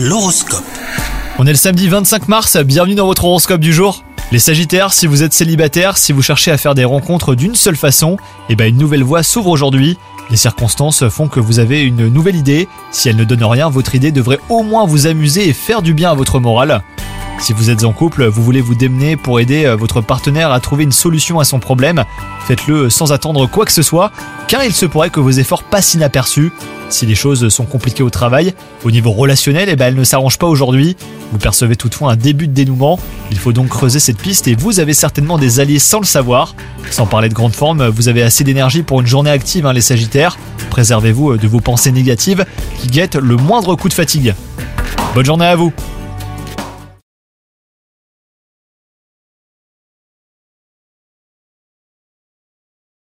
L'horoscope. On est le samedi 25 mars, bienvenue dans votre horoscope du jour. Les Sagittaires, si vous êtes célibataire, si vous cherchez à faire des rencontres d'une seule façon, eh ben une nouvelle voie s'ouvre aujourd'hui. Les circonstances font que vous avez une nouvelle idée. Si elle ne donne rien, votre idée devrait au moins vous amuser et faire du bien à votre morale. Si vous êtes en couple, vous voulez vous démener pour aider euh, votre partenaire à trouver une solution à son problème, faites-le sans attendre quoi que ce soit, car il se pourrait que vos efforts passent inaperçus. Si les choses sont compliquées au travail, au niveau relationnel, eh ben, elles ne s'arrangent pas aujourd'hui. Vous percevez toutefois un début de dénouement. Il faut donc creuser cette piste et vous avez certainement des alliés sans le savoir. Sans parler de grande forme, vous avez assez d'énergie pour une journée active, hein, les Sagittaires. Préservez-vous euh, de vos pensées négatives qui guettent le moindre coup de fatigue. Bonne journée à vous